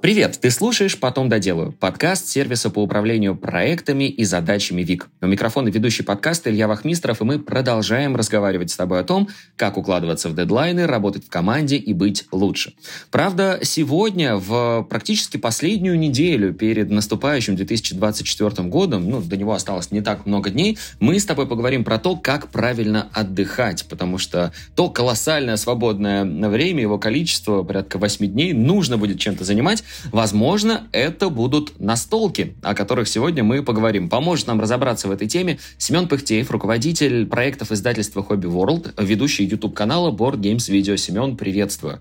Привет! Ты слушаешь «Потом доделаю» – подкаст сервиса по управлению проектами и задачами ВИК. У микрофона ведущий подкаст Илья Вахмистров, и мы продолжаем разговаривать с тобой о том, как укладываться в дедлайны, работать в команде и быть лучше. Правда, сегодня, в практически последнюю неделю перед наступающим 2024 годом, ну, до него осталось не так много дней, мы с тобой поговорим про то, как правильно отдыхать, потому что то колоссальное свободное время, его количество, порядка 8 дней, нужно будет чем-то занимать, Возможно, это будут настолки, о которых сегодня мы поговорим. Поможет нам разобраться в этой теме Семен Пыхтеев, руководитель проектов издательства Hobby World, ведущий YouTube-канала Board Games Video. Семен, приветствую.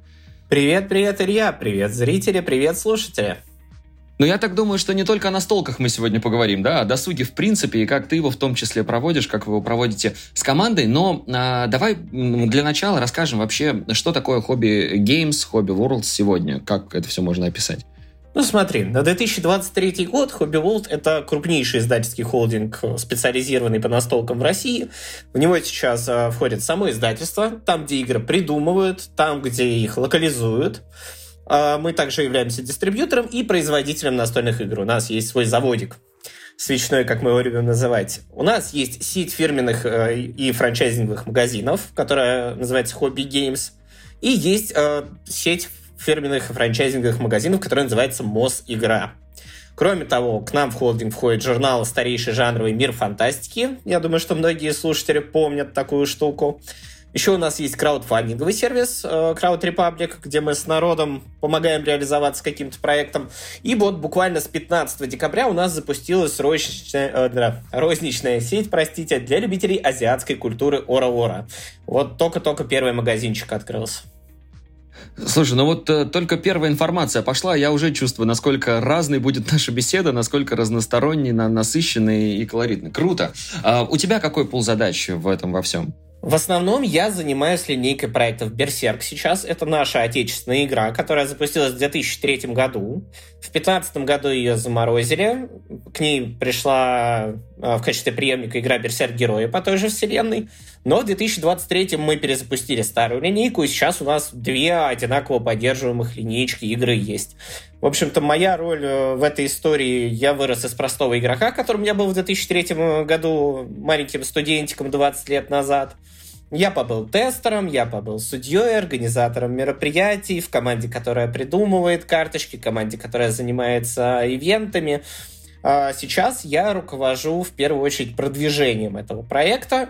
Привет, привет, Илья, привет, зрители, привет, слушатели. Но я так думаю, что не только о настолках мы сегодня поговорим, да, о досуге в принципе, и как ты его в том числе проводишь, как вы его проводите с командой. Но а, давай для начала расскажем вообще, что такое хобби Games, хобби World сегодня, как это все можно описать. Ну смотри, на 2023 год Hobby World — это крупнейший издательский холдинг, специализированный по настолкам в России. В него сейчас э, входит само издательство, там, где игры придумывают, там, где их локализуют. А, мы также являемся дистрибьютором и производителем настольных игр. У нас есть свой заводик свечной, как мы его любим называть. У нас есть сеть фирменных э, и франчайзинговых магазинов, которая называется Hobby Games. И есть э, сеть фирменных франчайзинговых магазинов, которая называется МОС Игра. Кроме того, к нам в холдинг входит журнал «Старейший жанровый мир фантастики». Я думаю, что многие слушатели помнят такую штуку. Еще у нас есть краудфандинговый сервис э, Crowd Republic, где мы с народом помогаем реализоваться каким-то проектом. И вот буквально с 15 декабря у нас запустилась розничная, э, да, розничная сеть, простите, для любителей азиатской культуры Ора-Ора. Вот только-только первый магазинчик открылся. Слушай, ну вот э, только первая информация пошла, я уже чувствую, насколько разной будет наша беседа, насколько разносторонней, на, насыщенной и колоритной. Круто. А у тебя какой пул задач в этом во всем? В основном я занимаюсь линейкой проектов Берсерк сейчас. Это наша отечественная игра, которая запустилась в 2003 году. В 2015 году ее заморозили. К ней пришла а, в качестве преемника игра Берсерк Герои по той же вселенной. Но в 2023 мы перезапустили старую линейку, и сейчас у нас две одинаково поддерживаемых линейки игры есть. В общем-то, моя роль э, в этой истории, я вырос из простого игрока, которым я был в 2003 году маленьким студентиком 20 лет назад. Я побыл тестером, я побыл судьей, организатором мероприятий, в команде, которая придумывает карточки, команде, которая занимается ивентами. А сейчас я руковожу в первую очередь продвижением этого проекта,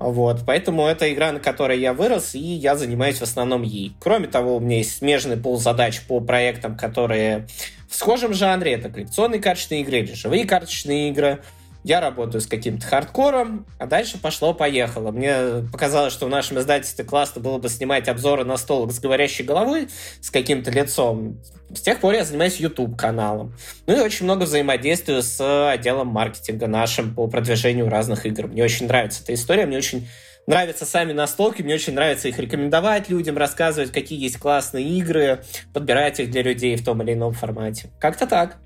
вот, поэтому это игра, на которой я вырос, и я занимаюсь в основном ей. Кроме того, у меня есть смежный пол задач по проектам, которые в схожем жанре. Это коллекционные карточные игры или живые карточные игры – я работаю с каким-то хардкором, а дальше пошло-поехало. Мне показалось, что в нашем издательстве классно было бы снимать обзоры на столок с говорящей головой, с каким-то лицом. С тех пор я занимаюсь YouTube-каналом. Ну и очень много взаимодействую с отделом маркетинга нашим по продвижению разных игр. Мне очень нравится эта история, мне очень нравятся сами настолки, мне очень нравится их рекомендовать людям, рассказывать, какие есть классные игры, подбирать их для людей в том или ином формате. Как-то так.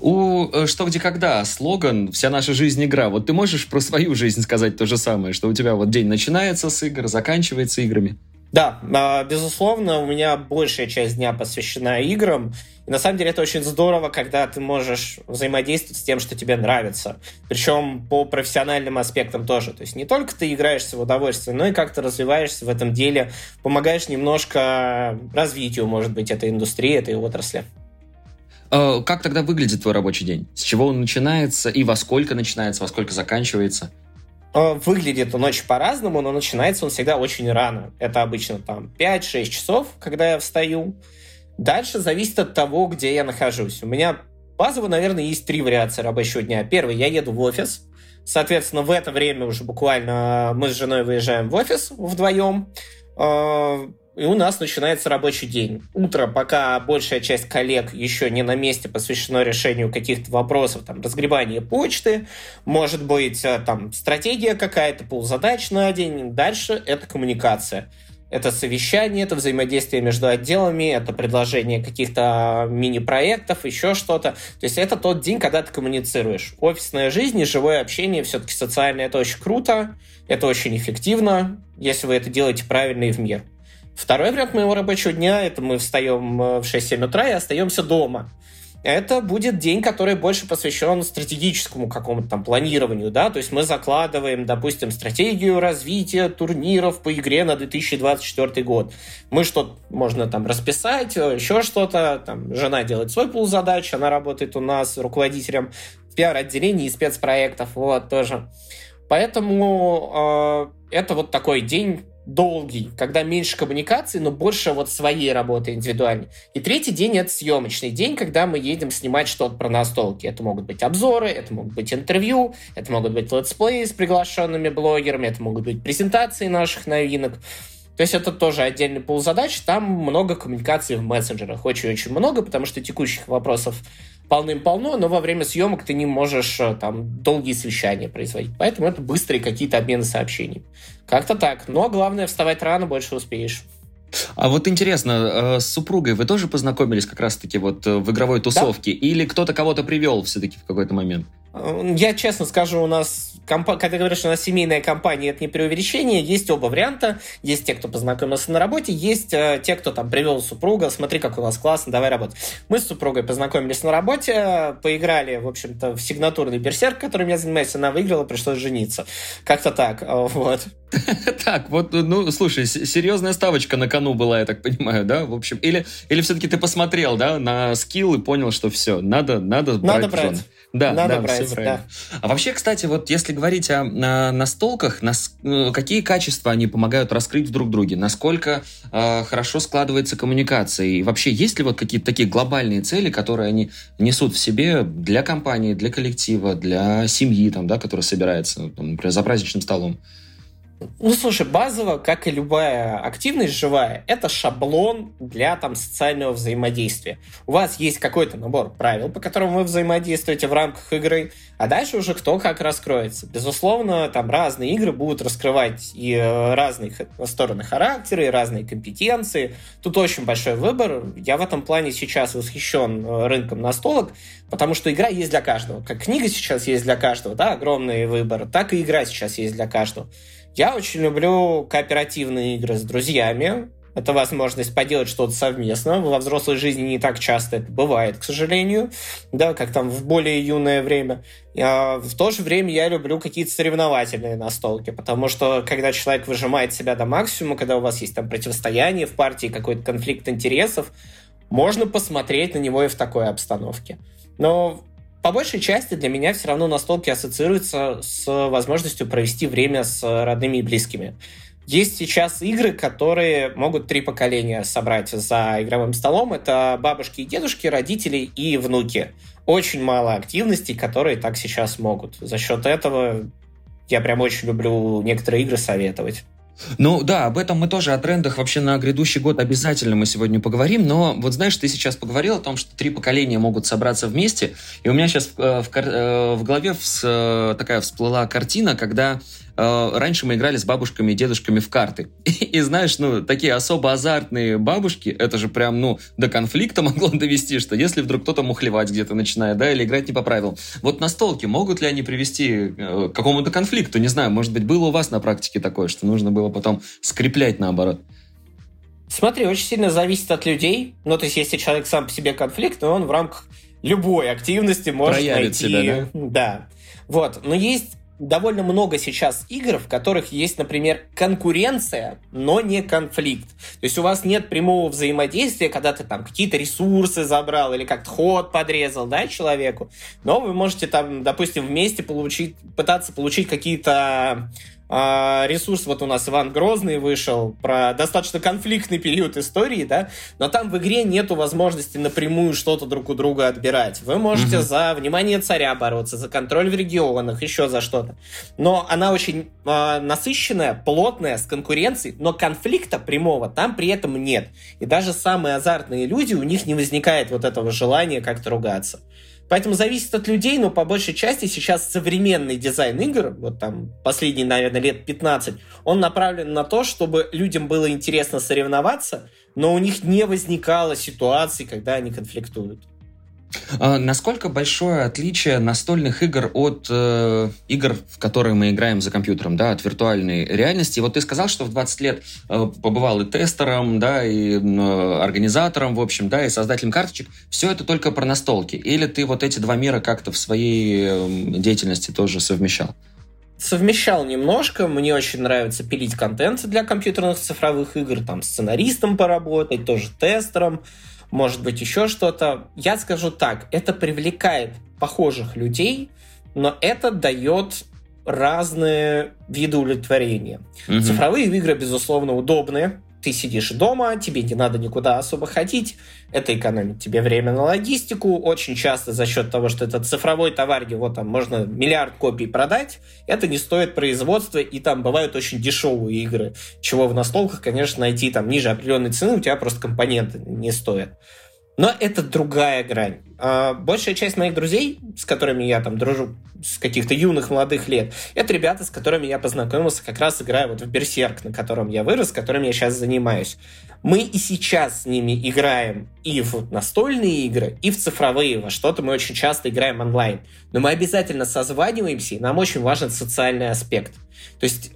У э, «Что, где, когда» слоган «Вся наша жизнь игра». Вот ты можешь про свою жизнь сказать то же самое, что у тебя вот день начинается с игр, заканчивается играми? Да, а, безусловно, у меня большая часть дня посвящена играм. И на самом деле это очень здорово, когда ты можешь взаимодействовать с тем, что тебе нравится. Причем по профессиональным аспектам тоже. То есть не только ты играешься в удовольствие, но и как то развиваешься в этом деле, помогаешь немножко развитию, может быть, этой индустрии, этой отрасли. Э, как тогда выглядит твой рабочий день? С чего он начинается и во сколько начинается, во сколько заканчивается? Э, выглядит он очень по-разному, но начинается он всегда очень рано. Это обычно там 5-6 часов, когда я встаю. Дальше зависит от того, где я нахожусь. У меня базово, наверное, есть три вариации рабочего дня. Первый, я еду в офис. Соответственно, в это время уже буквально мы с женой выезжаем в офис вдвоем э, и у нас начинается рабочий день. Утро, пока большая часть коллег еще не на месте, посвящено решению каких-то вопросов, там, разгребание почты, может быть, э, там, стратегия какая-то, ползадач на день. Дальше это коммуникация. Это совещание, это взаимодействие между отделами, это предложение каких-то мини-проектов, еще что-то. То есть это тот день, когда ты коммуницируешь. Офисная жизнь и живое общение, все-таки социальное, это очень круто, это очень эффективно, если вы это делаете правильно и в мир. Второй вариант моего рабочего дня – это мы встаем в 6-7 утра и остаемся дома это будет день, который больше посвящен стратегическому какому-то там планированию, да, то есть мы закладываем, допустим, стратегию развития турниров по игре на 2024 год. Мы что-то можно там расписать, еще что-то, там жена делает свой пул задач, она работает у нас руководителем в пиар-отделении и спецпроектов, вот, тоже. Поэтому э, это вот такой день долгий, когда меньше коммуникаций, но больше вот своей работы индивидуальной. И третий день — это съемочный день, когда мы едем снимать что-то про настолки. Это могут быть обзоры, это могут быть интервью, это могут быть летсплеи с приглашенными блогерами, это могут быть презентации наших новинок. То есть это тоже отдельный пул задач. Там много коммуникаций в мессенджерах. Очень-очень много, потому что текущих вопросов полным-полно, но во время съемок ты не можешь э, там долгие совещания производить. Поэтому это быстрые какие-то обмены сообщений. Как-то так. Но главное, вставать рано, больше успеешь. А вот интересно, э, с супругой вы тоже познакомились как раз-таки вот э, в игровой тусовке? Да. Или кто-то кого-то привел все-таки в какой-то момент? Я честно скажу, у нас, когда говоришь, что у нас семейная компания, это не преувеличение, есть оба варианта. Есть те, кто познакомился на работе, есть э, те, кто там привел супруга, смотри, как у вас классно, давай работать. Мы с супругой познакомились на работе, поиграли, в общем-то, в сигнатурный берсерк, которым я занимаюсь, она выиграла, пришлось жениться. Как-то так, вот. Так, вот, ну, слушай, серьезная ставочка на кону была, я так понимаю, да, в общем, или, или все-таки ты посмотрел, да, на скилл и понял, что все, надо, надо брать Надо брать. Да, Надо да, брать, все правильно. Да. А вообще, кстати, вот если говорить о, о настолках, нас, э, какие качества они помогают раскрыть друг друге? Насколько э, хорошо складывается коммуникация? И вообще, есть ли вот какие-то такие глобальные цели, которые они несут в себе для компании, для коллектива, для семьи, там, да, которая собирается, там, например, за праздничным столом? Ну, слушай, базово, как и любая активность живая, это шаблон для там социального взаимодействия. У вас есть какой-то набор правил, по которым вы взаимодействуете в рамках игры, а дальше уже кто как раскроется. Безусловно, там разные игры будут раскрывать и э, разные стороны характера, и разные компетенции. Тут очень большой выбор. Я в этом плане сейчас восхищен э, рынком настолок, потому что игра есть для каждого. Как книга сейчас есть для каждого, да, огромный выбор, так и игра сейчас есть для каждого. Я очень люблю кооперативные игры с друзьями. Это возможность поделать что-то совместно. Во взрослой жизни не так часто это бывает, к сожалению, да, как там в более юное время. А в то же время я люблю какие-то соревновательные настолки, потому что когда человек выжимает себя до максимума, когда у вас есть там противостояние в партии, какой-то конфликт интересов, можно посмотреть на него и в такой обстановке. Но по большей части для меня все равно настолки ассоциируются с возможностью провести время с родными и близкими. Есть сейчас игры, которые могут три поколения собрать за игровым столом. Это бабушки и дедушки, родители и внуки. Очень мало активностей, которые так сейчас могут. За счет этого я прям очень люблю некоторые игры советовать. Ну да, об этом мы тоже, о трендах вообще на грядущий год обязательно мы сегодня поговорим, но вот знаешь, ты сейчас поговорил о том, что три поколения могут собраться вместе, и у меня сейчас в, э, в, э, в голове вс, такая всплыла картина, когда раньше мы играли с бабушками и дедушками в карты. И, знаешь, ну, такие особо азартные бабушки, это же прям, ну, до конфликта могло довести, что если вдруг кто-то мухлевать где-то начинает, да, или играть не по правилам. Вот настолки, могут ли они привести э, к какому-то конфликту? Не знаю, может быть, было у вас на практике такое, что нужно было потом скреплять наоборот? Смотри, очень сильно зависит от людей. Ну, то есть, если человек сам по себе конфликт, то он в рамках любой активности может Проявит найти... себя, да? Да. Вот. Но есть довольно много сейчас игр, в которых есть, например, конкуренция, но не конфликт. То есть у вас нет прямого взаимодействия, когда ты там какие-то ресурсы забрал или как-то ход подрезал, да, человеку, но вы можете там, допустим, вместе получить, пытаться получить какие-то ресурс, вот у нас Иван Грозный вышел, про достаточно конфликтный период истории, да, но там в игре нету возможности напрямую что-то друг у друга отбирать. Вы можете угу. за внимание царя бороться, за контроль в регионах, еще за что-то. Но она очень э, насыщенная, плотная, с конкуренцией, но конфликта прямого там при этом нет. И даже самые азартные люди, у них не возникает вот этого желания как-то ругаться. Поэтому зависит от людей, но по большей части сейчас современный дизайн игр, вот там последние, наверное, лет 15, он направлен на то, чтобы людям было интересно соревноваться, но у них не возникало ситуации, когда они конфликтуют. А насколько большое отличие настольных игр от э, игр, в которые мы играем за компьютером, да, от виртуальной реальности? Вот ты сказал, что в 20 лет э, побывал и тестером, да, и э, организатором, в общем, да, и создателем карточек. Все это только про настолки? Или ты вот эти два мира как-то в своей э, деятельности тоже совмещал? совмещал немножко. Мне очень нравится пилить контент для компьютерных цифровых игр, там сценаристом поработать, тоже тестером, может быть еще что-то. Я скажу так, это привлекает похожих людей, но это дает разные виды удовлетворения. Угу. Цифровые игры, безусловно, удобные ты сидишь дома, тебе не надо никуда особо ходить, это экономит тебе время на логистику, очень часто за счет того, что это цифровой товар, его там можно миллиард копий продать, это не стоит производства, и там бывают очень дешевые игры, чего в настолках, конечно, найти там ниже определенной цены у тебя просто компоненты не стоят. Но это другая грань. А, большая часть моих друзей, с которыми я там дружу с каких-то юных молодых лет, это ребята, с которыми я познакомился, как раз играя вот в Берсерк, на котором я вырос, которым я сейчас занимаюсь. Мы и сейчас с ними играем и в настольные игры, и в цифровые. Во что-то мы очень часто играем онлайн. Но мы обязательно созваниваемся, и нам очень важен социальный аспект. То есть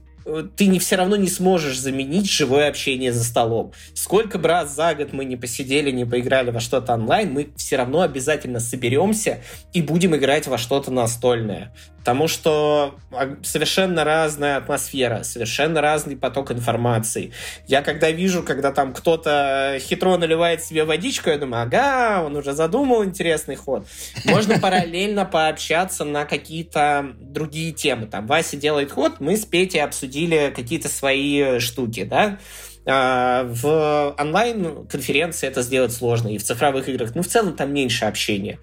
ты не все равно не сможешь заменить живое общение за столом. Сколько бы раз за год мы не посидели, не поиграли во что-то онлайн, мы все равно обязательно соберемся и будем играть во что-то настольное. Потому что а, совершенно разная атмосфера, совершенно разный поток информации. Я когда вижу, когда там кто-то хитро наливает себе водичку, я думаю, ага, он уже задумал интересный ход. Можно параллельно пообщаться на какие-то другие темы. Там Вася делает ход, мы с Петей обсудили какие-то свои штуки, да. А, в онлайн-конференции это сделать сложно, и в цифровых играх, ну, в целом там меньше общения.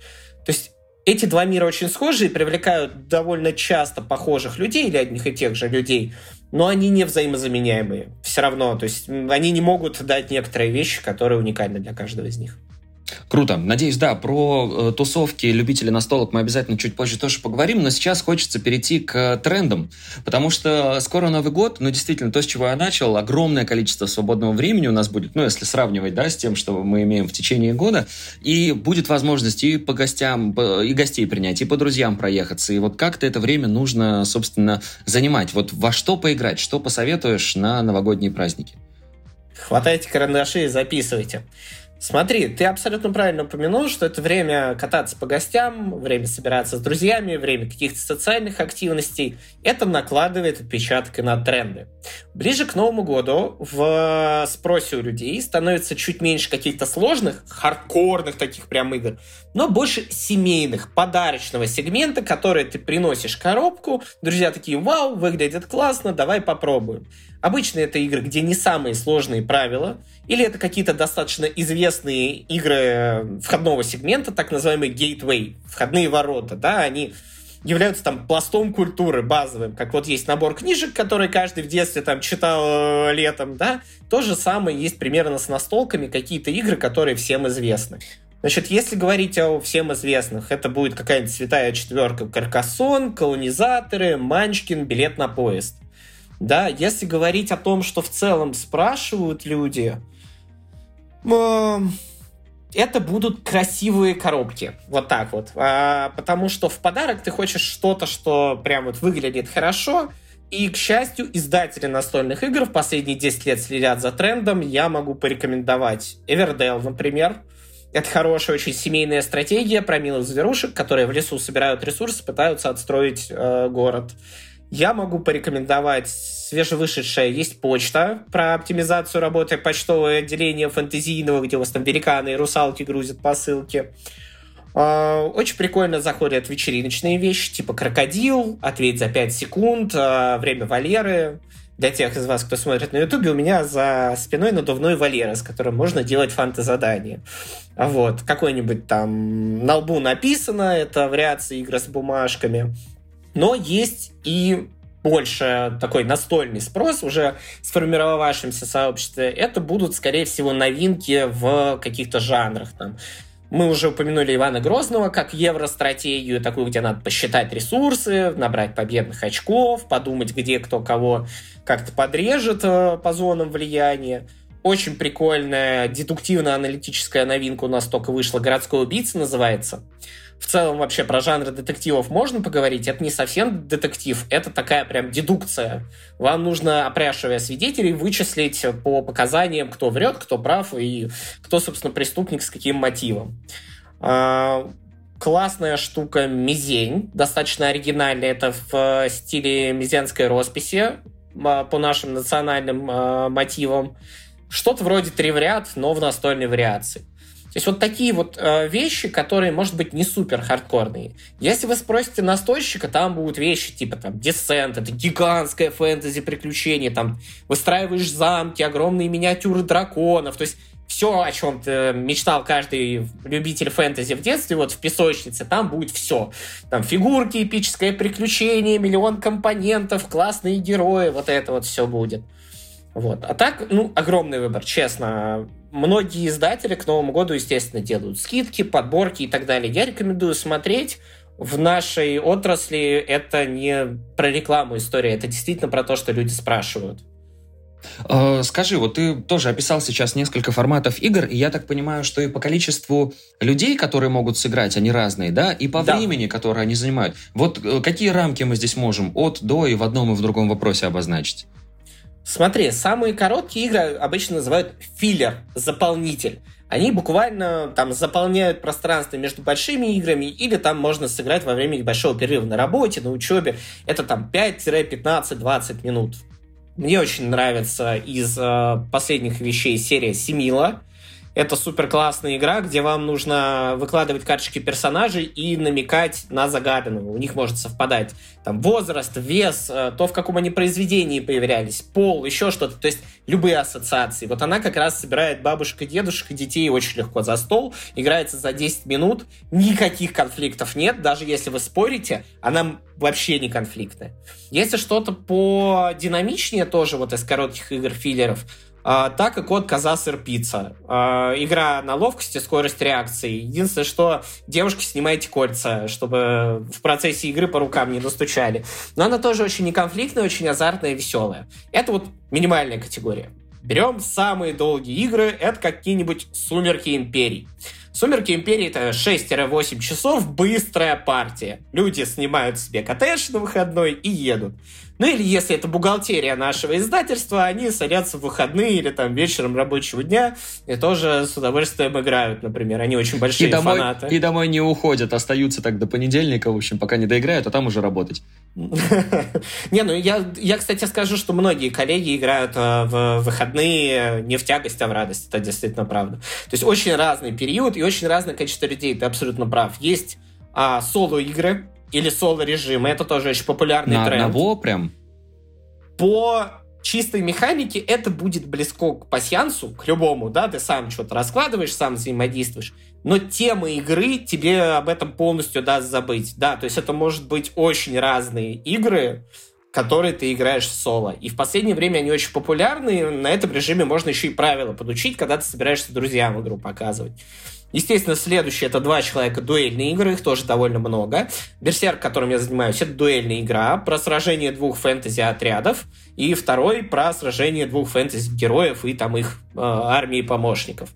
То есть эти два мира очень схожи и привлекают довольно часто похожих людей или одних и тех же людей, но они не взаимозаменяемые. Все равно, то есть они не могут дать некоторые вещи, которые уникальны для каждого из них. Круто. Надеюсь, да, про э, тусовки любителей настолок мы обязательно чуть позже тоже поговорим, но сейчас хочется перейти к трендам, потому что скоро Новый год, ну, действительно, то, с чего я начал, огромное количество свободного времени у нас будет, ну, если сравнивать, да, с тем, что мы имеем в течение года, и будет возможность и по гостям, и гостей принять, и по друзьям проехаться, и вот как-то это время нужно, собственно, занимать. Вот во что поиграть, что посоветуешь на новогодние праздники? Хватайте карандаши и записывайте. Смотри, ты абсолютно правильно упомянул, что это время кататься по гостям, время собираться с друзьями, время каких-то социальных активностей. Это накладывает отпечаток и на тренды. Ближе к Новому году в спросе у людей становится чуть меньше каких-то сложных, хардкорных таких прям игр, но больше семейных, подарочного сегмента, которые ты приносишь коробку, друзья такие, вау, выглядит классно, давай попробуем. Обычно это игры, где не самые сложные правила, или это какие-то достаточно известные игры входного сегмента, так называемые gateway, входные ворота, да, они являются там пластом культуры базовым, как вот есть набор книжек, которые каждый в детстве там читал э, летом, да, то же самое есть примерно с настолками, какие-то игры, которые всем известны. Значит, если говорить о всем известных, это будет какая-нибудь святая четверка Каркасон, колонизаторы, Манчкин, билет на поезд. Да, если говорить о том, что в целом спрашивают люди, э, это будут красивые коробки. Вот так вот. А, потому что в подарок ты хочешь что-то, что прям вот выглядит хорошо. И, к счастью, издатели настольных игр в последние 10 лет следят за трендом. Я могу порекомендовать Everdell, например. Это хорошая, очень семейная стратегия про милых зверушек, которые в лесу собирают ресурсы, пытаются отстроить э, город. Я могу порекомендовать свежевышедшая есть почта про оптимизацию работы почтового отделения фэнтезийного, где у вас там великаны и русалки грузят посылки. А, очень прикольно заходят вечериночные вещи, типа крокодил, ответь за 5 секунд, а, время Валеры. Для тех из вас, кто смотрит на Ютубе, у меня за спиной надувной Валера, с которым можно делать фантазадания. Вот, какой-нибудь там на лбу написано, это вариации игры с бумажками. Но есть и больше такой настольный спрос уже сформировавшемся сообществе, это будут, скорее всего, новинки в каких-то жанрах. Там. Мы уже упомянули Ивана Грозного как евростратегию, такую, где надо посчитать ресурсы, набрать победных очков, подумать, где кто кого как-то подрежет э, по зонам влияния. очень прикольная дедуктивно-аналитическая новинка у нас только вышла. «Городской убийца» называется. В целом вообще про жанры детективов можно поговорить. Это не совсем детектив, это такая прям дедукция. Вам нужно, опрашивая свидетелей, вычислить по показаниям, кто врет, кто прав и кто, собственно, преступник с каким мотивом. А, классная штука «Мизень», достаточно оригинальная. Это в стиле мизенской росписи а, по нашим национальным э, мотивам. Что-то вроде три в ряд, но в настольной вариации. То есть вот такие вот э, вещи, которые, может быть, не супер хардкорные. Если вы спросите настольщика, там будут вещи типа там Descent, это гигантское фэнтези приключение, там выстраиваешь замки, огромные миниатюры драконов. То есть все, о чем мечтал каждый любитель фэнтези в детстве, вот в песочнице, там будет все. Там фигурки, эпическое приключение, миллион компонентов, классные герои, вот это вот все будет. Вот. А так, ну, огромный выбор, честно. Многие издатели к Новому году, естественно, делают скидки, подборки и так далее. Я рекомендую смотреть. В нашей отрасли это не про рекламу история, это действительно про то, что люди спрашивают. Э, скажи, вот ты тоже описал сейчас несколько форматов игр, и я так понимаю, что и по количеству людей, которые могут сыграть, они разные, да, и по да. времени, которое они занимают. Вот э, какие рамки мы здесь можем от до и в одном и в другом вопросе обозначить? Смотри, самые короткие игры обычно называют филлер, заполнитель. Они буквально там заполняют пространство между большими играми, или там можно сыграть во время небольшого перерыва на работе, на учебе. Это там 5-15-20 минут. Мне очень нравится из э, последних вещей серия Семила. Это супер классная игра, где вам нужно выкладывать карточки персонажей и намекать на загаданного. У них может совпадать там возраст, вес, э, то, в каком они произведении появлялись, пол, еще что-то. То есть любые ассоциации. Вот она как раз собирает бабушек и дедушек и детей очень легко за стол, играется за 10 минут, никаких конфликтов нет, даже если вы спорите, она вообще не конфликтная. Если что-то по динамичнее тоже вот из коротких игр филлеров, а, так как от Коза Сыр Пицца. А, игра на ловкости, скорость реакции. Единственное, что девушки снимайте кольца, чтобы в процессе игры по рукам не настучали. Но она тоже очень неконфликтная, очень азартная и веселая. Это вот минимальная категория. Берем самые долгие игры, это какие-нибудь «Сумерки Империи». «Сумерки Империи» — это 6-8 часов, быстрая партия. Люди снимают себе коттедж на выходной и едут. Ну или если это бухгалтерия нашего издательства, они садятся в выходные или там вечером рабочего дня и тоже с удовольствием играют, например. Они очень большие и домой, фанаты. И домой не уходят, остаются так до понедельника, в общем, пока не доиграют, а там уже работать. Не, ну я, я, кстати, скажу, что многие коллеги играют э, в выходные не в тягость, а в радость. Это действительно правда. То есть очень разный период и очень разное количество людей. Ты абсолютно прав. Есть а, соло-игры, или соло-режимы. Это тоже очень популярный На тренд. одного прям? По чистой механике это будет близко к пасьянсу, к любому, да, ты сам что-то раскладываешь, сам взаимодействуешь, но тема игры тебе об этом полностью даст забыть, да, то есть это может быть очень разные игры, которые ты играешь соло. И в последнее время они очень популярны, на этом режиме можно еще и правила подучить, когда ты собираешься друзьям игру показывать. Естественно, следующее это два человека дуэльные игры, их тоже довольно много. Берсерк, которым я занимаюсь, это дуэльная игра про сражение двух фэнтези-отрядов. И второй про сражение двух фэнтези-героев и там их э, армии помощников.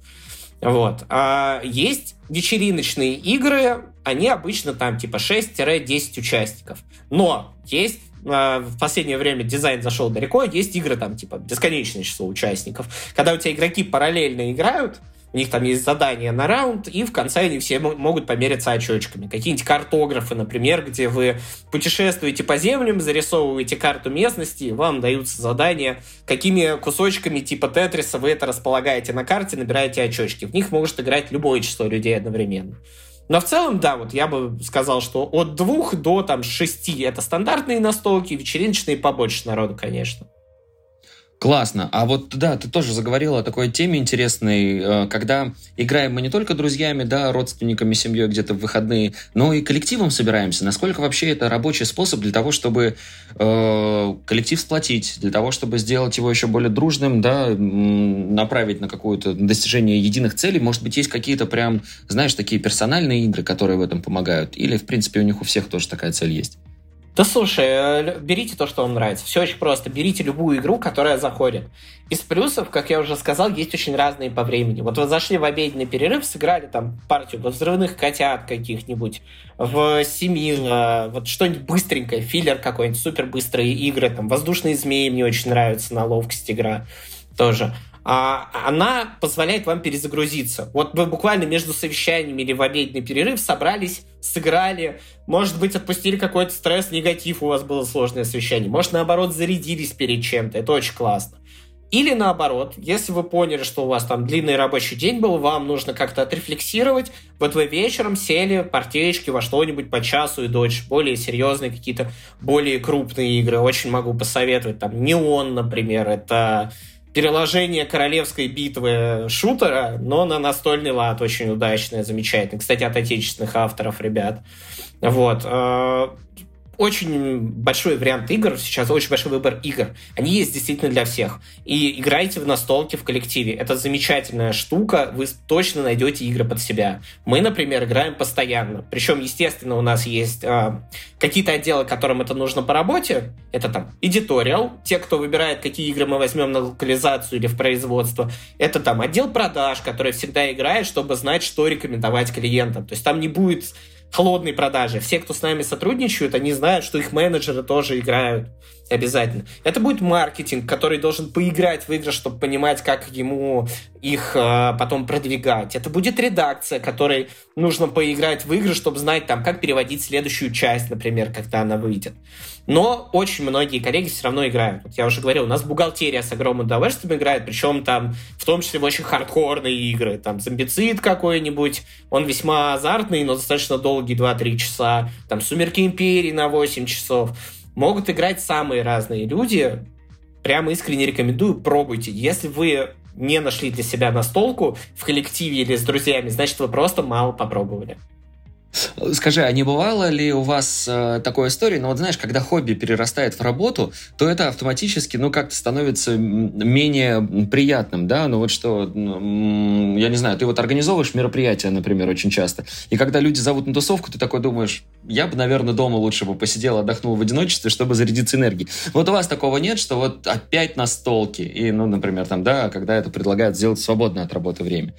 Вот. А есть вечериночные игры, они обычно там типа 6-10 участников. Но есть в последнее время дизайн зашел далеко, есть игры там типа бесконечное число участников. Когда у тебя игроки параллельно играют, у них там есть задание на раунд, и в конце они все могут помериться очечками. Какие-нибудь картографы, например, где вы путешествуете по землям, зарисовываете карту местности, и вам даются задания, какими кусочками типа Тетриса вы это располагаете на карте, набираете очечки. В них может играть любое число людей одновременно. Но в целом, да, вот я бы сказал, что от двух до там шести это стандартные настолки, вечериночные побольше народу, конечно. Классно. А вот, да, ты тоже заговорила о такой теме интересной, э, когда играем мы не только друзьями, да, родственниками, семьей где-то в выходные, но и коллективом собираемся. Насколько вообще это рабочий способ для того, чтобы э, коллектив сплотить, для того, чтобы сделать его еще более дружным, да, направить на какое-то достижение единых целей? Может быть, есть какие-то прям, знаешь, такие персональные игры, которые в этом помогают? Или, в принципе, у них у всех тоже такая цель есть? Да слушай, э, берите то, что вам нравится. Все очень просто. Берите любую игру, которая заходит. Из плюсов, как я уже сказал, есть очень разные по времени. Вот вы зашли в обеденный перерыв, сыграли там партию во взрывных котят каких-нибудь, в Семила, вот что-нибудь быстренькое, филлер какой-нибудь, супер быстрые игры, там воздушные змеи мне очень нравится на ловкость игра тоже она позволяет вам перезагрузиться. Вот вы буквально между совещаниями или в обеденный перерыв собрались, сыграли, может быть, отпустили какой-то стресс, негатив, у вас было сложное совещание, может, наоборот, зарядились перед чем-то, это очень классно. Или наоборот, если вы поняли, что у вас там длинный рабочий день был, вам нужно как-то отрефлексировать, вот вы вечером сели партеечки во что-нибудь по часу и дольше, более серьезные какие-то, более крупные игры, очень могу посоветовать, там, Неон, например, это переложение королевской битвы шутера, но на настольный лад очень удачное, замечательное. Кстати, от отечественных авторов, ребят. Вот. Очень большой вариант игр, сейчас очень большой выбор игр. Они есть действительно для всех. И играйте в настолки в коллективе. Это замечательная штука, вы точно найдете игры под себя. Мы, например, играем постоянно. Причем, естественно, у нас есть э, какие-то отделы, которым это нужно по работе. Это там editorial, те, кто выбирает, какие игры мы возьмем на локализацию или в производство. Это там отдел продаж, который всегда играет, чтобы знать, что рекомендовать клиентам. То есть там не будет холодной продажи. Все, кто с нами сотрудничают, они знают, что их менеджеры тоже играют обязательно. Это будет маркетинг, который должен поиграть в игры, чтобы понимать, как ему их э, потом продвигать. Это будет редакция, которой нужно поиграть в игры, чтобы знать, там, как переводить следующую часть, например, когда она выйдет. Но очень многие коллеги все равно играют. Вот я уже говорил, у нас бухгалтерия с огромным удовольствием играет, причем там в том числе в очень хардкорные игры. Там зомбицид какой-нибудь, он весьма азартный, но достаточно долгий, 2-3 часа. Там Сумерки Империи на 8 часов могут играть самые разные люди. Прямо искренне рекомендую, пробуйте. Если вы не нашли для себя настолку в коллективе или с друзьями, значит, вы просто мало попробовали. Скажи, а не бывало ли у вас э, такой истории, ну вот знаешь, когда хобби перерастает в работу, то это автоматически, ну как-то становится менее приятным, да, ну вот что, ну, я не знаю, ты вот организовываешь мероприятия, например, очень часто, и когда люди зовут на тусовку, ты такой думаешь, я бы, наверное, дома лучше бы посидел, отдохнул в одиночестве, чтобы зарядиться энергией. Вот у вас такого нет, что вот опять на столке, и, ну, например, там, да, когда это предлагают сделать свободное от работы время.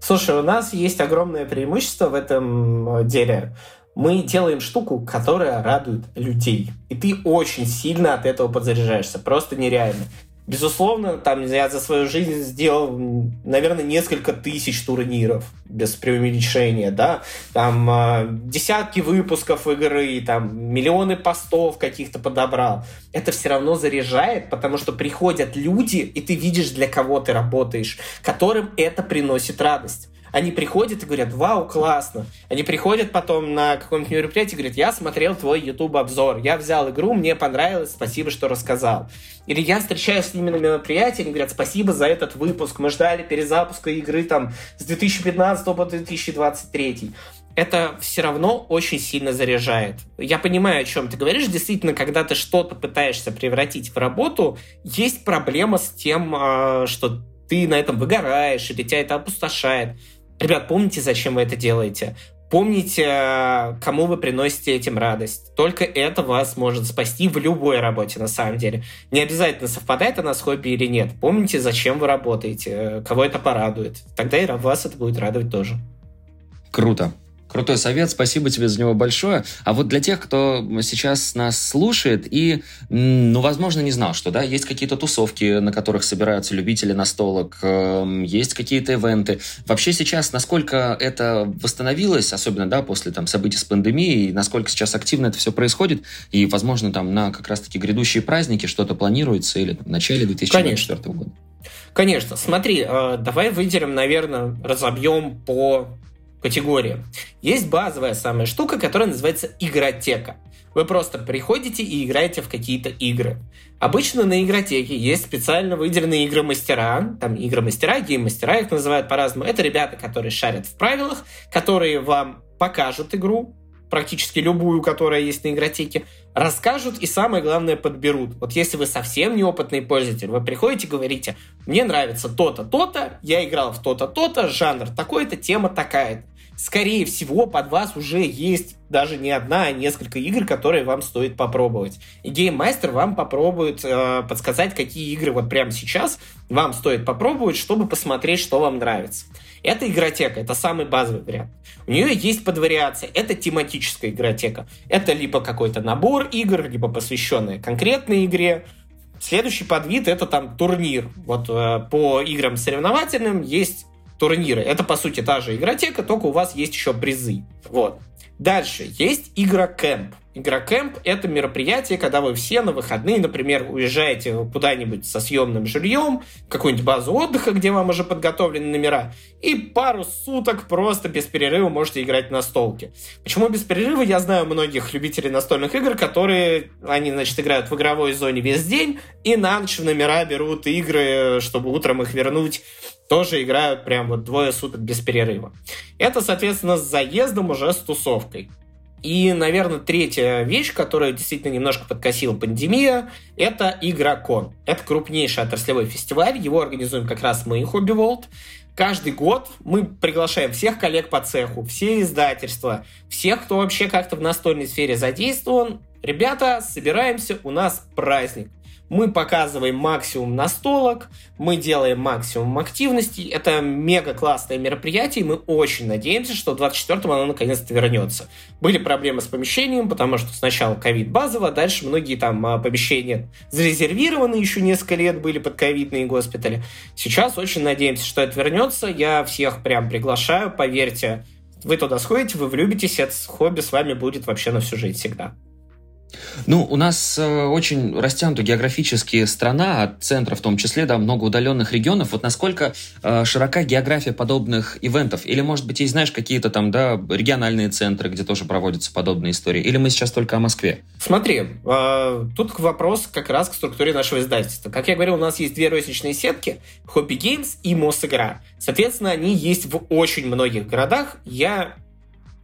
Слушай, у нас есть огромное преимущество в этом э, деле. Мы делаем штуку, которая радует людей. И ты очень сильно от этого подзаряжаешься. Просто нереально. Безусловно, там я за свою жизнь сделал, наверное, несколько тысяч турниров без преувеличения, да, там э, десятки выпусков игры, там миллионы постов каких-то подобрал. Это все равно заряжает, потому что приходят люди, и ты видишь, для кого ты работаешь, которым это приносит радость. Они приходят и говорят, вау, классно. Они приходят потом на какое-нибудь мероприятие и говорят, я смотрел твой YouTube-обзор, я взял игру, мне понравилось, спасибо, что рассказал. Или я встречаюсь с ними на мероприятии, они говорят, спасибо за этот выпуск, мы ждали перезапуска игры там с 2015 по 2023 это все равно очень сильно заряжает. Я понимаю, о чем ты говоришь. Действительно, когда ты что-то пытаешься превратить в работу, есть проблема с тем, а, что ты на этом выгораешь, или тебя это опустошает. Ребят, помните, зачем вы это делаете. Помните, кому вы приносите этим радость. Только это вас может спасти в любой работе, на самом деле. Не обязательно совпадает она с хобби или нет. Помните, зачем вы работаете, э, кого это порадует. Тогда и вас это будет радовать тоже. Круто. Крутой совет, спасибо тебе за него большое. А вот для тех, кто сейчас нас слушает и, ну, возможно, не знал, что, да, есть какие-то тусовки, на которых собираются любители настолок, эм, есть какие-то ивенты. Вообще сейчас, насколько это восстановилось, особенно, да, после там событий с пандемией, насколько сейчас активно это все происходит, и, возможно, там на как раз-таки грядущие праздники что-то планируется или там, в начале 2024 Конечно. года? Конечно. Смотри, э, давай выделим, наверное, разобьем по категория. Есть базовая самая штука, которая называется игротека. Вы просто приходите и играете в какие-то игры. Обычно на игротеке есть специально выделенные игромастера, там игромастера, гейммастера, их называют по-разному. Это ребята, которые шарят в правилах, которые вам покажут игру, практически любую, которая есть на игротеке, расскажут и, самое главное, подберут. Вот если вы совсем неопытный пользователь, вы приходите и говорите, мне нравится то-то, то-то, я играл в то-то, то-то, жанр такой-то, тема такая-то скорее всего, под вас уже есть даже не одна, а несколько игр, которые вам стоит попробовать. И гейммастер вам попробует э, подсказать, какие игры вот прямо сейчас вам стоит попробовать, чтобы посмотреть, что вам нравится. Это игротека, это самый базовый вариант. У нее есть подвариация, это тематическая игротека. Это либо какой-то набор игр, либо посвященные конкретной игре. Следующий подвид это там турнир. Вот э, по играм соревновательным есть турниры. Это, по сути, та же игротека, только у вас есть еще призы. Вот. Дальше есть игра кэмп. Игрокэмп — это мероприятие, когда вы все на выходные, например, уезжаете куда-нибудь со съемным жильем, какую-нибудь базу отдыха, где вам уже подготовлены номера, и пару суток просто без перерыва можете играть на столке. Почему без перерыва? Я знаю многих любителей настольных игр, которые, они, значит, играют в игровой зоне весь день, и на ночь в номера берут игры, чтобы утром их вернуть тоже играют прям вот двое суток без перерыва. Это, соответственно, с заездом уже с тусовкой. И, наверное, третья вещь, которая действительно немножко подкосила пандемия, это Игрокон. Это крупнейший отраслевой фестиваль, его организуем как раз мы, Хобби Волт. Каждый год мы приглашаем всех коллег по цеху, все издательства, всех, кто вообще как-то в настольной сфере задействован. Ребята, собираемся, у нас праздник мы показываем максимум настолок, мы делаем максимум активностей. Это мега классное мероприятие, и мы очень надеемся, что в 24-м оно наконец-то вернется. Были проблемы с помещением, потому что сначала ковид базово, а дальше многие там а, помещения зарезервированы еще несколько лет были под ковидные госпитали. Сейчас очень надеемся, что это вернется. Я всех прям приглашаю, поверьте, вы туда сходите, вы влюбитесь, это хобби с вами будет вообще на всю жизнь всегда. Ну, у нас э, очень растянута географически страна, от центра в том числе, да, много удаленных регионов. Вот насколько э, широка география подобных ивентов? Или, может быть, есть, знаешь, какие-то там, да, региональные центры, где тоже проводятся подобные истории? Или мы сейчас только о Москве? Смотри, э, тут вопрос как раз к структуре нашего издательства. Как я говорил, у нас есть две розничные сетки, Hobby Games и Мосигра. Соответственно, они есть в очень многих городах. Я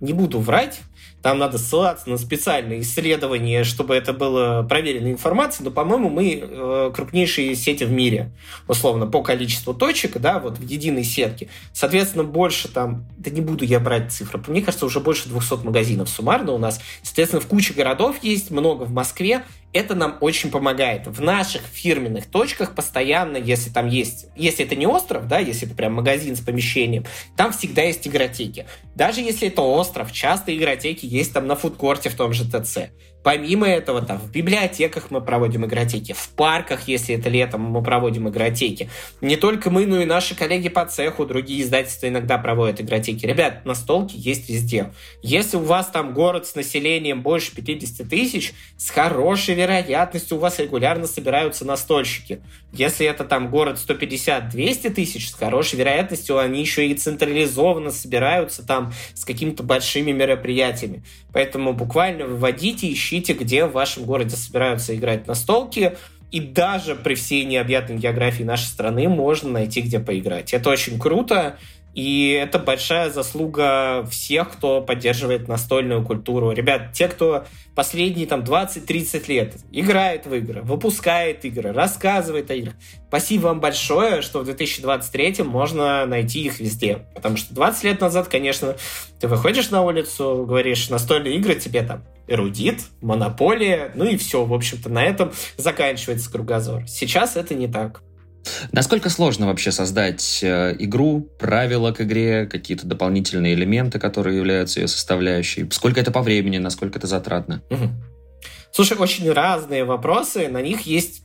не буду врать, там надо ссылаться на специальные исследования, чтобы это было проверенная информация, но, по-моему, мы э, крупнейшие сети в мире, условно, по количеству точек, да, вот в единой сетке. Соответственно, больше там, да не буду я брать цифры, мне кажется, уже больше 200 магазинов суммарно у нас. Соответственно, в куче городов есть, много в Москве, это нам очень помогает. В наших фирменных точках постоянно, если там есть, если это не остров, да, если это прям магазин с помещением, там всегда есть игротеки. Даже если это остров, часто игротеки есть там на фудкорте в том же ТЦ. Помимо этого, там, в библиотеках мы проводим игротеки, в парках, если это летом, мы проводим игротеки. Не только мы, но и наши коллеги по цеху, другие издательства иногда проводят игротеки. Ребят, настолки есть везде. Если у вас там город с населением больше 50 тысяч, с хорошей вероятностью у вас регулярно собираются настольщики. Если это там город 150-200 тысяч, с хорошей вероятностью они еще и централизованно собираются там с какими-то большими мероприятиями. Поэтому буквально выводите, ищите, где в вашем городе собираются играть настолки. И даже при всей необъятной географии нашей страны можно найти, где поиграть. Это очень круто. И это большая заслуга всех, кто поддерживает настольную культуру. Ребят, те, кто последние там 20-30 лет играет в игры, выпускает игры, рассказывает о играх. Спасибо вам большое, что в 2023 можно найти их везде. Потому что 20 лет назад, конечно, ты выходишь на улицу, говоришь, настольные игры тебе там эрудит, монополия, ну и все, в общем-то, на этом заканчивается кругозор. Сейчас это не так. Насколько сложно вообще создать э, игру, правила к игре, какие-то дополнительные элементы, которые являются ее составляющей? Сколько это по времени, насколько это затратно? Угу. Слушай, очень разные вопросы, на них есть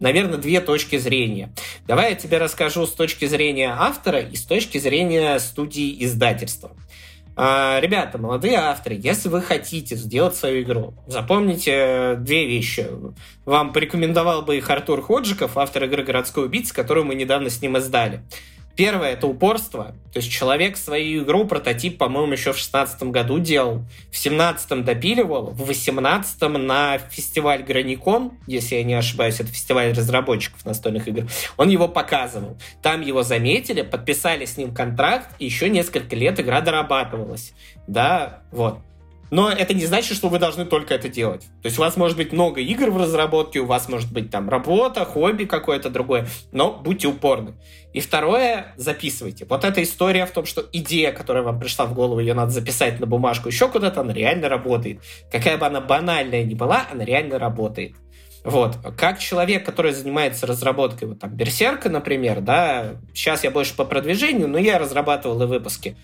наверное, две точки зрения. Давай я тебе расскажу с точки зрения автора и с точки зрения студии издательства. А, ребята, молодые авторы, если вы хотите сделать свою игру, запомните две вещи. Вам порекомендовал бы их Артур Ходжиков, автор игры «Городской убийца», которую мы недавно с ним издали. Первое — это упорство. То есть человек свою игру, прототип, по-моему, еще в 16 году делал, в 17 допиливал, в 18 на фестиваль Граникон, если я не ошибаюсь, это фестиваль разработчиков настольных игр, он его показывал. Там его заметили, подписали с ним контракт, и еще несколько лет игра дорабатывалась. Да, вот. Но это не значит, что вы должны только это делать. То есть у вас может быть много игр в разработке, у вас может быть там работа, хобби какое-то другое, но будьте упорны. И второе, записывайте. Вот эта история в том, что идея, которая вам пришла в голову, ее надо записать на бумажку еще куда-то, она реально работает. Какая бы она банальная ни была, она реально работает. Вот. Как человек, который занимается разработкой, вот там, Берсерка, например, да, сейчас я больше по продвижению, но я разрабатывал и выпуски.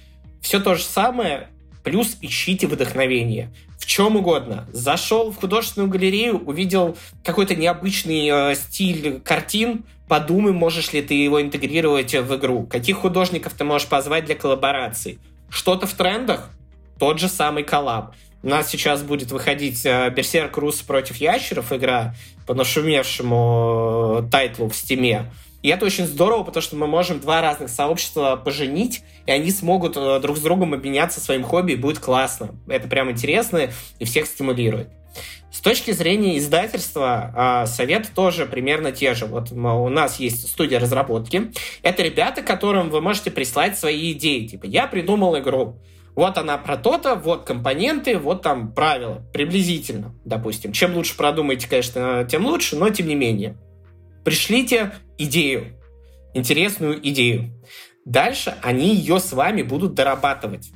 Все то же самое, плюс ищите вдохновение. В чем угодно. Зашел в художественную галерею, увидел какой-то необычный э, стиль картин, подумай, можешь ли ты его интегрировать в игру. Каких художников ты можешь позвать для коллабораций. Что-то в трендах? Тот же самый коллаб. У нас сейчас будет выходить Берсерк Русы против ящеров, игра по нашумевшему э, тайтлу в Steam'е. И это очень здорово, потому что мы можем два разных сообщества поженить, и они смогут э, друг с другом обменяться своим хобби, и будет классно. Это прям интересно и всех стимулирует. С точки зрения издательства, а, советы тоже примерно те же. Вот у нас есть студия разработки. Это ребята, которым вы можете прислать свои идеи. Типа, я придумал игру вот она про то-то, вот компоненты, вот там правила, приблизительно, допустим. Чем лучше продумаете, конечно, тем лучше, но тем не менее. Пришлите идею, интересную идею. Дальше они ее с вами будут дорабатывать.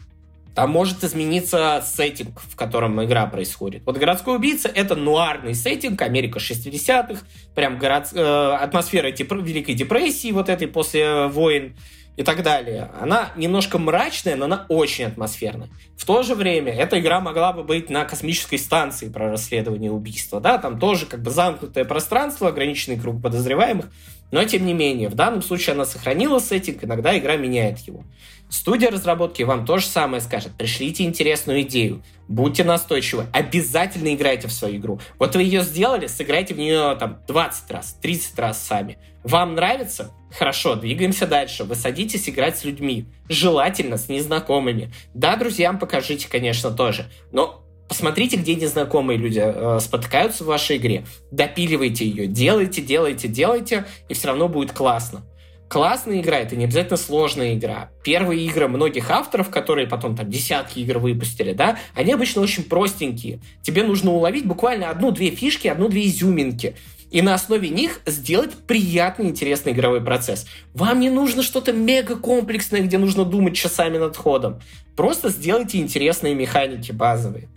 Там может измениться сеттинг, в котором игра происходит. Вот «Городской убийца» — это нуарный сеттинг, Америка 60-х, прям город, э, атмосфера Великой депрессии вот этой после войн и так далее. Она немножко мрачная, но она очень атмосферная. В то же время эта игра могла бы быть на космической станции про расследование убийства. Да? Там тоже как бы замкнутое пространство, ограниченный круг подозреваемых. Но тем не менее, в данном случае она сохранила сеттинг, иногда игра меняет его. Студия разработки вам то же самое скажет. Пришлите интересную идею, будьте настойчивы, обязательно играйте в свою игру. Вот вы ее сделали, сыграйте в нее там 20 раз, 30 раз сами. Вам нравится? Хорошо, двигаемся дальше. Вы садитесь играть с людьми, желательно с незнакомыми. Да, друзьям покажите, конечно, тоже, но посмотрите, где незнакомые люди э, спотыкаются в вашей игре, допиливайте ее, делайте, делайте, делайте, и все равно будет классно классная игра, это не обязательно сложная игра. Первые игры многих авторов, которые потом там десятки игр выпустили, да, они обычно очень простенькие. Тебе нужно уловить буквально одну-две фишки, одну-две изюминки. И на основе них сделать приятный, интересный игровой процесс. Вам не нужно что-то мега комплексное, где нужно думать часами над ходом. Просто сделайте интересные механики базовые.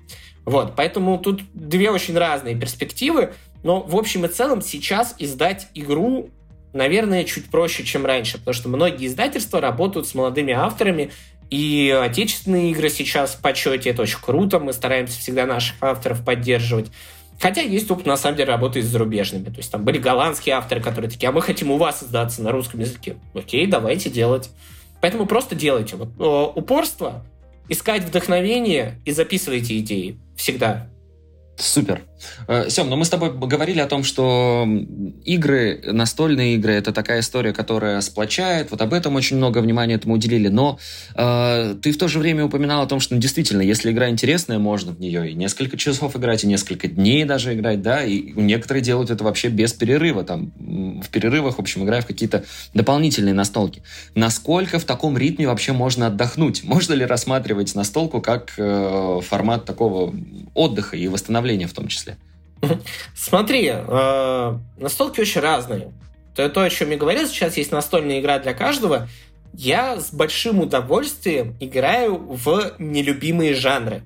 Вот, поэтому тут две очень разные перспективы, но в общем и целом сейчас издать игру наверное, чуть проще, чем раньше, потому что многие издательства работают с молодыми авторами, и отечественные игры сейчас в почете, это очень круто, мы стараемся всегда наших авторов поддерживать. Хотя есть опыт, на самом деле, работы с зарубежными. То есть там были голландские авторы, которые такие, а мы хотим у вас издаться на русском языке. Окей, давайте делать. Поэтому просто делайте. Вот, упорство, искать вдохновение и записывайте идеи. Всегда. Супер. Э, Сем, ну мы с тобой говорили о том, что игры, настольные игры, это такая история, которая сплочает. Вот об этом очень много внимания этому уделили. Но э, ты в то же время упоминал о том, что ну, действительно, если игра интересная, можно в нее и несколько часов играть, и несколько дней даже играть, да, и некоторые делают это вообще без перерыва, там, в перерывах, в общем, играя в какие-то дополнительные настолки. Насколько в таком ритме вообще можно отдохнуть? Можно ли рассматривать настолку как э, формат такого отдыха и восстановления в том числе? Смотри, э, настолки очень разные. То, то, о чем я говорил, сейчас есть настольная игра для каждого. Я с большим удовольствием играю в нелюбимые жанры.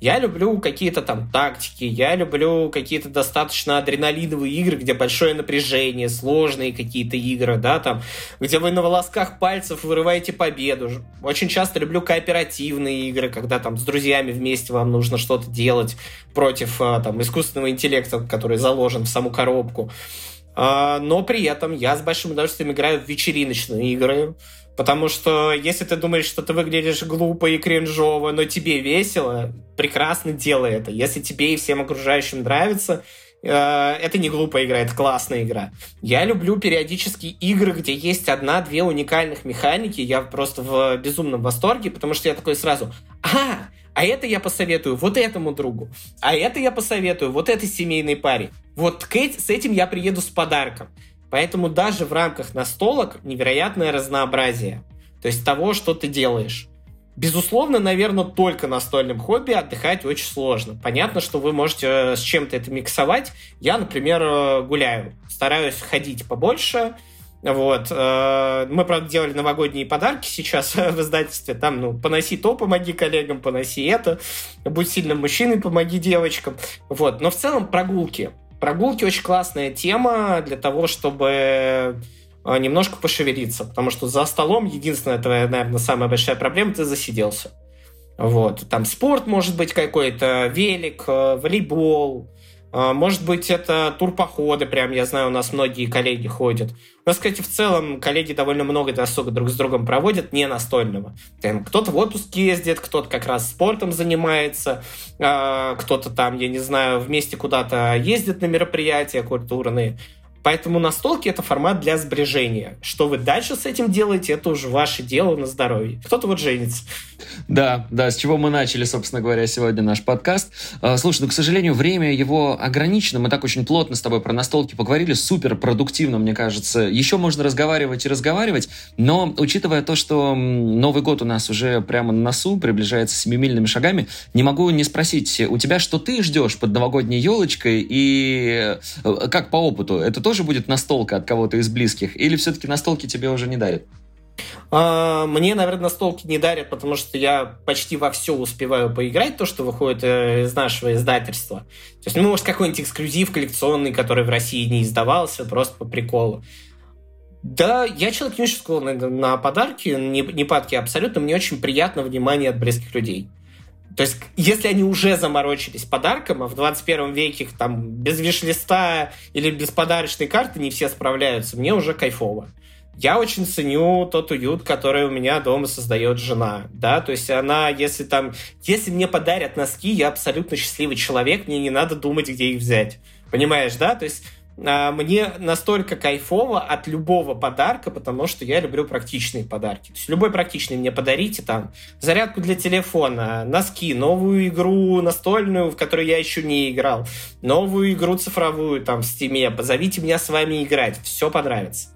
Я люблю какие-то там тактики, я люблю какие-то достаточно адреналиновые игры, где большое напряжение, сложные какие-то игры, да, там, где вы на волосках пальцев вырываете победу. Очень часто люблю кооперативные игры, когда там с друзьями вместе вам нужно что-то делать против а, там искусственного интеллекта, который заложен в саму коробку. А, но при этом я с большим удовольствием играю в вечериночные игры, Потому что если ты думаешь, что ты выглядишь глупо и кринжово, но тебе весело, прекрасно делай это. Если тебе и всем окружающим нравится, э, это не глупая игра, это классная игра. Я люблю периодически игры, где есть одна-две уникальных механики. Я просто в безумном восторге, потому что я такой сразу, а, а это я посоветую вот этому другу, а это я посоветую вот этой семейной паре. Вот с этим я приеду с подарком. Поэтому даже в рамках настолок невероятное разнообразие. То есть того, что ты делаешь. Безусловно, наверное, только настольным хобби отдыхать очень сложно. Понятно, что вы можете э, с чем-то это миксовать. Я, например, э, гуляю, стараюсь ходить побольше, вот. Э, мы, правда, делали новогодние подарки сейчас в издательстве. Там, ну, поноси то, помоги коллегам, поноси это. Будь сильным мужчиной, помоги девочкам. Вот. Но в целом прогулки. Прогулки очень классная тема для того, чтобы а, немножко пошевелиться, потому что за столом единственная твоя, наверное, самая большая проблема, ты засиделся. Вот. Там спорт может быть какой-то, велик, э, волейбол, может быть, это турпоходы, прям, я знаю, у нас многие коллеги ходят. У нас, кстати, в целом коллеги довольно много досуга друг с другом проводят, не настольного. кто-то в отпуск ездит, кто-то как раз спортом занимается, а, кто-то там, я не знаю, вместе куда-то ездит на мероприятия культурные. Поэтому настолки — это формат для сближения. Что вы дальше с этим делаете, это уже ваше дело на здоровье. Кто-то вот женится. Да, да, с чего мы начали, собственно говоря, сегодня наш подкаст. А, слушай, ну, к сожалению, время его ограничено. Мы так очень плотно с тобой про настолки поговорили, супер продуктивно, мне кажется. Еще можно разговаривать и разговаривать, но учитывая то, что Новый год у нас уже прямо на носу, приближается семимильными шагами, не могу не спросить, у тебя что ты ждешь под новогодней елочкой и э, как по опыту? Это тоже будет настолка от кого-то из близких? Или все-таки настолки тебе уже не дарят? А, мне, наверное, настолки не дарят, потому что я почти во все успеваю поиграть, то, что выходит э, из нашего издательства. То есть, ну, может, какой-нибудь эксклюзив коллекционный, который в России не издавался, просто по приколу. Да, я человек не очень склонный на подарки, не, не падки абсолютно. Мне очень приятно внимание от близких людей. То есть, если они уже заморочились подарком, а в 21 веке там без виш-листа или без подарочной карты не все справляются, мне уже кайфово. Я очень ценю тот уют, который у меня дома создает жена, да, то есть она, если там, если мне подарят носки, я абсолютно счастливый человек, мне не надо думать, где их взять, понимаешь, да, то есть мне настолько кайфово от любого подарка, потому что я люблю практичные подарки. То есть любой практичный мне подарите, там, зарядку для телефона, носки, новую игру настольную, в которую я еще не играл, новую игру цифровую, там, в стиме, позовите меня с вами играть, все понравится.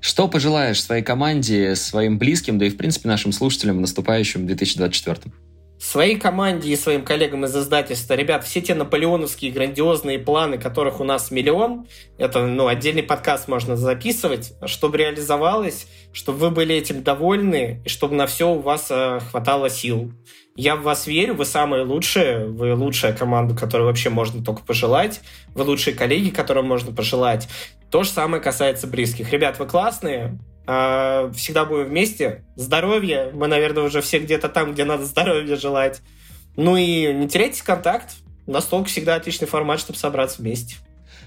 Что пожелаешь своей команде, своим близким, да и, в принципе, нашим слушателям в наступающем 2024? Своей команде и своим коллегам из издательства, ребят, все те наполеоновские грандиозные планы, которых у нас миллион, это, ну, отдельный подкаст можно записывать, чтобы реализовалось, чтобы вы были этим довольны, и чтобы на все у вас э, хватало сил. Я в вас верю, вы самые лучшие, вы лучшая команда, которую вообще можно только пожелать, вы лучшие коллеги, которым можно пожелать. То же самое касается близких. Ребят, вы классные, всегда будем вместе. Здоровья. Мы, наверное, уже все где-то там, где надо здоровья желать. Ну и не теряйте контакт. Настолка всегда отличный формат, чтобы собраться вместе.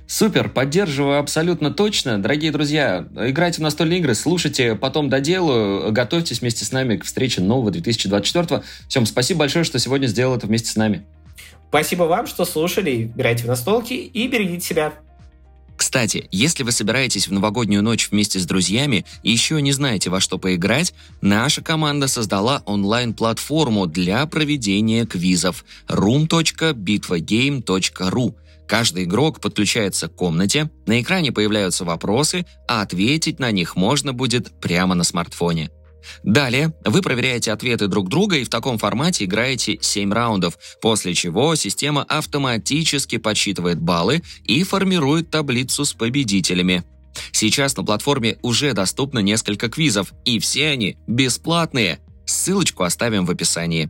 Супер, поддерживаю абсолютно точно. Дорогие друзья, играйте в настольные игры, слушайте, потом доделаю, готовьтесь вместе с нами к встрече нового 2024. Всем спасибо большое, что сегодня сделал это вместе с нами. Спасибо вам, что слушали, играйте в настолки и берегите себя. Кстати, если вы собираетесь в новогоднюю ночь вместе с друзьями и еще не знаете, во что поиграть, наша команда создала онлайн-платформу для проведения квизов room.bitvagame.ru. Каждый игрок подключается к комнате, на экране появляются вопросы, а ответить на них можно будет прямо на смартфоне. Далее вы проверяете ответы друг друга и в таком формате играете 7 раундов, после чего система автоматически подсчитывает баллы и формирует таблицу с победителями. Сейчас на платформе уже доступно несколько квизов, и все они бесплатные. Ссылочку оставим в описании.